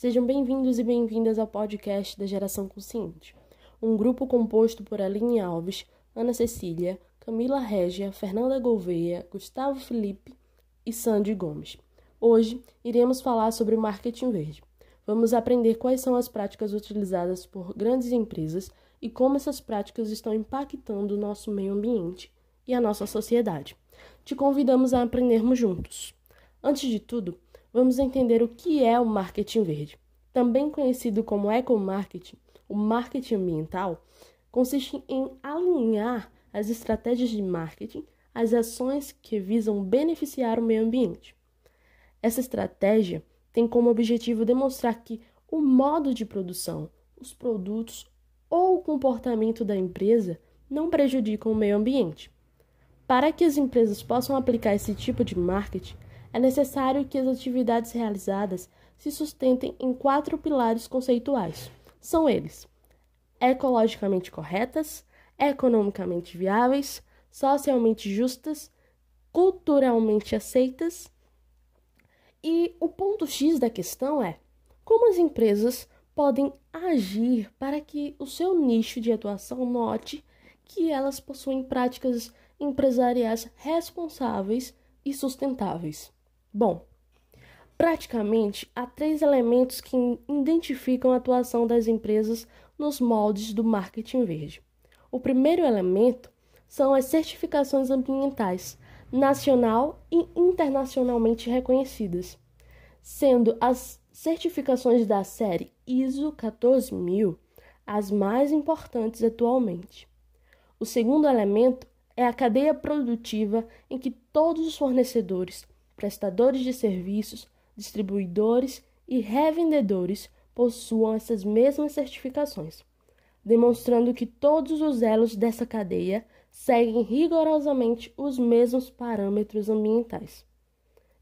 Sejam bem-vindos e bem-vindas ao podcast da Geração Consciente, um grupo composto por Aline Alves, Ana Cecília, Camila Régia, Fernanda Gouveia, Gustavo Felipe e Sandy Gomes. Hoje iremos falar sobre marketing verde. Vamos aprender quais são as práticas utilizadas por grandes empresas e como essas práticas estão impactando o nosso meio ambiente e a nossa sociedade. Te convidamos a aprendermos juntos. Antes de tudo, vamos entender o que é o marketing verde. Também conhecido como ecomarketing, o marketing ambiental consiste em alinhar as estratégias de marketing às ações que visam beneficiar o meio ambiente. Essa estratégia tem como objetivo demonstrar que o modo de produção, os produtos ou o comportamento da empresa não prejudicam o meio ambiente. Para que as empresas possam aplicar esse tipo de marketing, é necessário que as atividades realizadas se sustentem em quatro pilares conceituais. São eles: ecologicamente corretas, economicamente viáveis, socialmente justas, culturalmente aceitas. E o ponto X da questão é como as empresas podem agir para que o seu nicho de atuação note que elas possuem práticas empresariais responsáveis e sustentáveis. Bom, praticamente há três elementos que identificam a atuação das empresas nos moldes do marketing verde. O primeiro elemento são as certificações ambientais, nacional e internacionalmente reconhecidas, sendo as certificações da série ISO 14000 as mais importantes atualmente. O segundo elemento é a cadeia produtiva em que todos os fornecedores, prestadores de serviços, distribuidores e revendedores possuam essas mesmas certificações, demonstrando que todos os elos dessa cadeia seguem rigorosamente os mesmos parâmetros ambientais.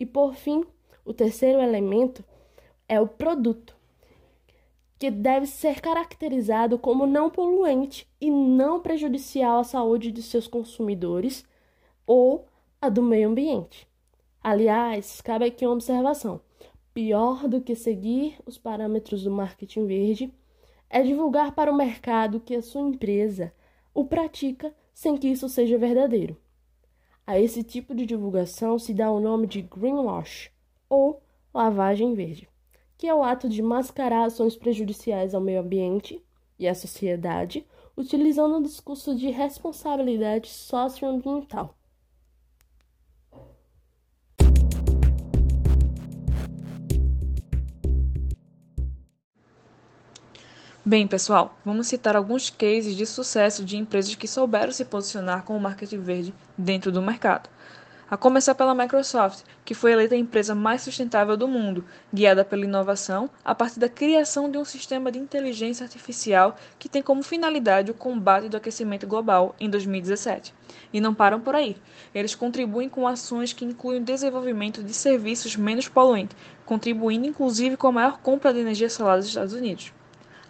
E por fim, o terceiro elemento é o produto, que deve ser caracterizado como não poluente e não prejudicial à saúde de seus consumidores ou a do meio ambiente. Aliás, cabe aqui uma observação: pior do que seguir os parâmetros do marketing verde é divulgar para o mercado que a sua empresa o pratica sem que isso seja verdadeiro. A esse tipo de divulgação se dá o nome de greenwash ou lavagem verde que é o ato de mascarar ações prejudiciais ao meio ambiente e à sociedade, utilizando o discurso de responsabilidade socioambiental. Bem, pessoal, vamos citar alguns cases de sucesso de empresas que souberam se posicionar com o marketing verde dentro do mercado. A começar pela Microsoft, que foi eleita a empresa mais sustentável do mundo, guiada pela inovação a partir da criação de um sistema de inteligência artificial que tem como finalidade o combate do aquecimento global em 2017. E não param por aí. Eles contribuem com ações que incluem o desenvolvimento de serviços menos poluentes, contribuindo inclusive com a maior compra de energia solar dos Estados Unidos.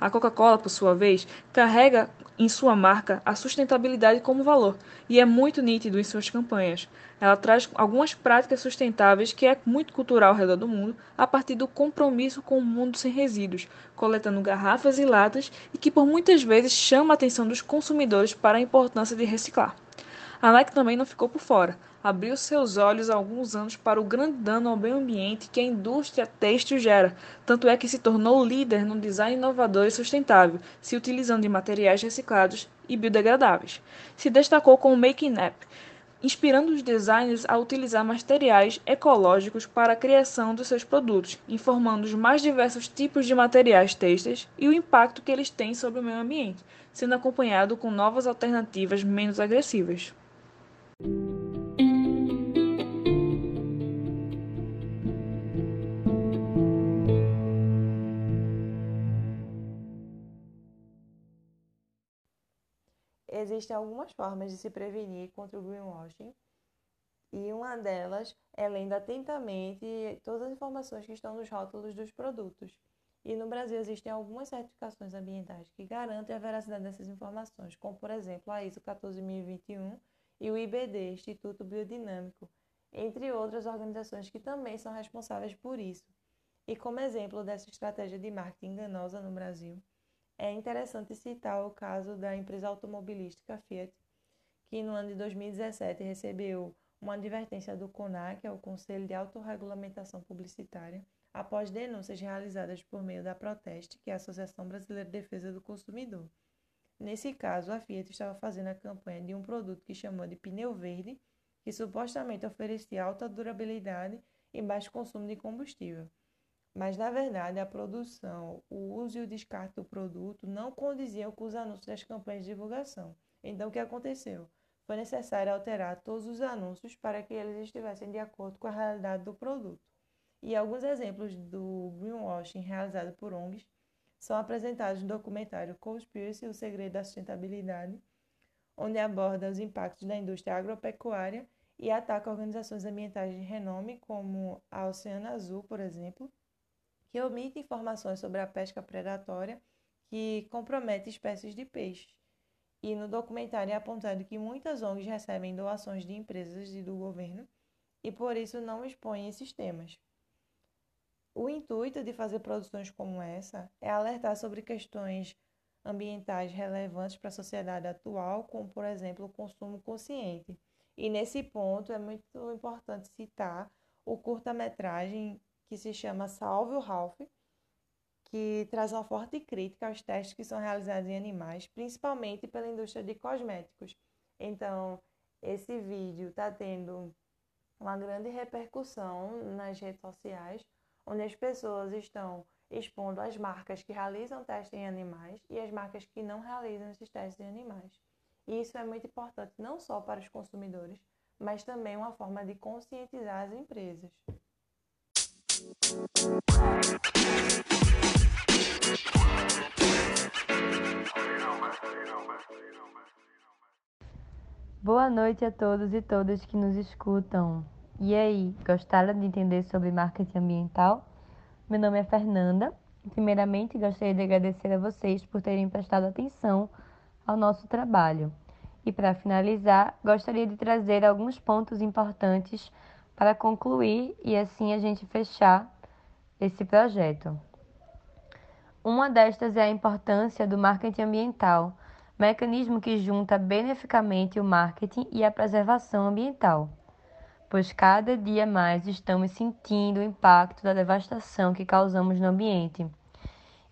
A Coca-Cola, por sua vez, carrega em sua marca a sustentabilidade como valor e é muito nítido em suas campanhas. Ela traz algumas práticas sustentáveis que é muito cultural ao redor do mundo a partir do compromisso com o mundo sem resíduos, coletando garrafas e latas e que por muitas vezes chama a atenção dos consumidores para a importância de reciclar. A Nike também não ficou por fora. Abriu seus olhos há alguns anos para o grande dano ao meio ambiente que a indústria têxtil gera, tanto é que se tornou líder no design inovador e sustentável, se utilizando de materiais reciclados e biodegradáveis. Se destacou com o Making App, inspirando os designers a utilizar materiais ecológicos para a criação dos seus produtos, informando os mais diversos tipos de materiais têxteis e o impacto que eles têm sobre o meio ambiente, sendo acompanhado com novas alternativas menos agressivas. Existem algumas formas de se prevenir contra o greenwashing e uma delas é lendo atentamente todas as informações que estão nos rótulos dos produtos. E no Brasil existem algumas certificações ambientais que garantem a veracidade dessas informações, como por exemplo a ISO 14021 e o IBD, Instituto Biodinâmico, entre outras organizações que também são responsáveis por isso. E como exemplo dessa estratégia de marketing enganosa no Brasil, é interessante citar o caso da empresa automobilística Fiat, que no ano de 2017 recebeu uma advertência do CONAC, é o Conselho de Autorregulamentação Publicitária, após denúncias realizadas por meio da Proteste, que é a Associação Brasileira de Defesa do Consumidor. Nesse caso, a Fiat estava fazendo a campanha de um produto que chamou de pneu verde, que supostamente oferecia alta durabilidade e baixo consumo de combustível. Mas, na verdade, a produção, o uso e o descarte do produto não condiziam com os anúncios das campanhas de divulgação. Então, o que aconteceu? Foi necessário alterar todos os anúncios para que eles estivessem de acordo com a realidade do produto. E alguns exemplos do greenwashing realizado por ONGs são apresentados no documentário Conspiracy, o segredo da sustentabilidade, onde aborda os impactos da indústria agropecuária e ataca organizações ambientais de renome, como a Oceano Azul, por exemplo, que omite informações sobre a pesca predatória que compromete espécies de peixes. E no documentário é apontado que muitas ONGs recebem doações de empresas e do governo e por isso não expõem esses temas. O intuito de fazer produções como essa é alertar sobre questões ambientais relevantes para a sociedade atual, como, por exemplo, o consumo consciente. E nesse ponto é muito importante citar o curta-metragem que se chama Salve o Ralph, que traz uma forte crítica aos testes que são realizados em animais, principalmente pela indústria de cosméticos. Então, esse vídeo está tendo uma grande repercussão nas redes sociais, onde as pessoas estão expondo as marcas que realizam testes em animais e as marcas que não realizam esses testes em animais. E isso é muito importante não só para os consumidores, mas também uma forma de conscientizar as empresas. Boa noite a todos e todas que nos escutam. E aí, gostaram de entender sobre marketing ambiental? Meu nome é Fernanda primeiramente, gostaria de agradecer a vocês por terem prestado atenção ao nosso trabalho. E, para finalizar, gostaria de trazer alguns pontos importantes para concluir e assim a gente fechar esse projeto. Uma destas é a importância do marketing ambiental, mecanismo que junta beneficamente o marketing e a preservação ambiental, pois cada dia mais estamos sentindo o impacto da devastação que causamos no ambiente.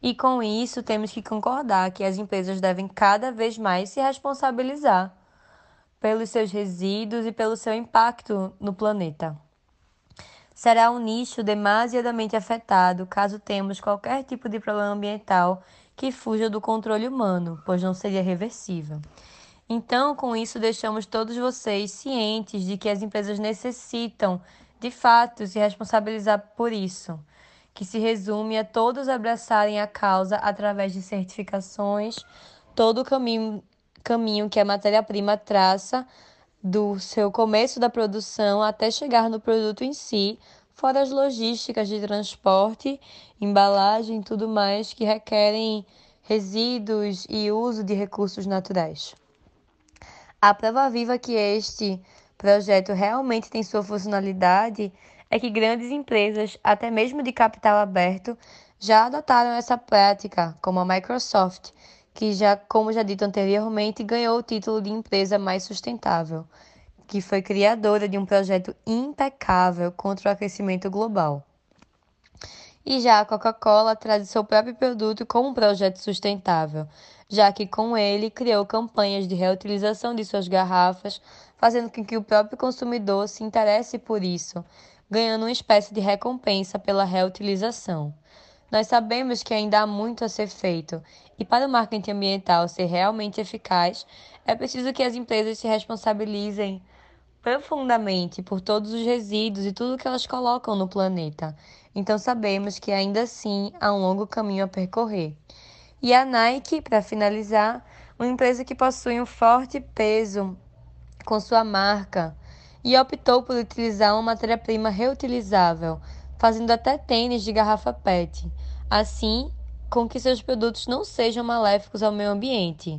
E com isso, temos que concordar que as empresas devem cada vez mais se responsabilizar pelos seus resíduos e pelo seu impacto no planeta. Será um nicho demasiadamente afetado caso tenhamos qualquer tipo de problema ambiental que fuja do controle humano, pois não seria reversível. Então, com isso, deixamos todos vocês cientes de que as empresas necessitam, de fato, se responsabilizar por isso, que se resume a todos abraçarem a causa através de certificações, todo o caminho caminho que a matéria-prima traça do seu começo da produção até chegar no produto em si, fora as logísticas de transporte, embalagem e tudo mais que requerem resíduos e uso de recursos naturais. A prova viva que este projeto realmente tem sua funcionalidade é que grandes empresas, até mesmo de capital aberto, já adotaram essa prática, como a Microsoft, que já, como já dito anteriormente, ganhou o título de empresa mais sustentável, que foi criadora de um projeto impecável contra o aquecimento global. E já a Coca-Cola traz seu próprio produto como um projeto sustentável, já que com ele criou campanhas de reutilização de suas garrafas, fazendo com que o próprio consumidor se interesse por isso, ganhando uma espécie de recompensa pela reutilização. Nós sabemos que ainda há muito a ser feito, e para o marketing ambiental ser realmente eficaz, é preciso que as empresas se responsabilizem profundamente por todos os resíduos e tudo que elas colocam no planeta. Então sabemos que ainda assim há um longo caminho a percorrer. E a Nike, para finalizar, uma empresa que possui um forte peso com sua marca e optou por utilizar uma matéria-prima reutilizável, fazendo até tênis de garrafa PET assim com que seus produtos não sejam maléficos ao meio ambiente.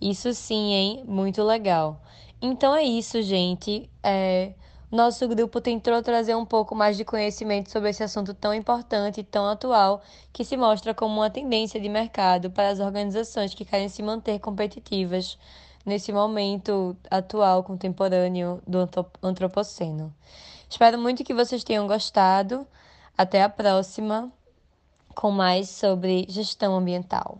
Isso sim, hein? Muito legal. Então é isso, gente. É, Nosso grupo tentou trazer um pouco mais de conhecimento sobre esse assunto tão importante e tão atual, que se mostra como uma tendência de mercado para as organizações que querem se manter competitivas nesse momento atual, contemporâneo do antropoceno. Espero muito que vocês tenham gostado. Até a próxima com mais sobre gestão ambiental.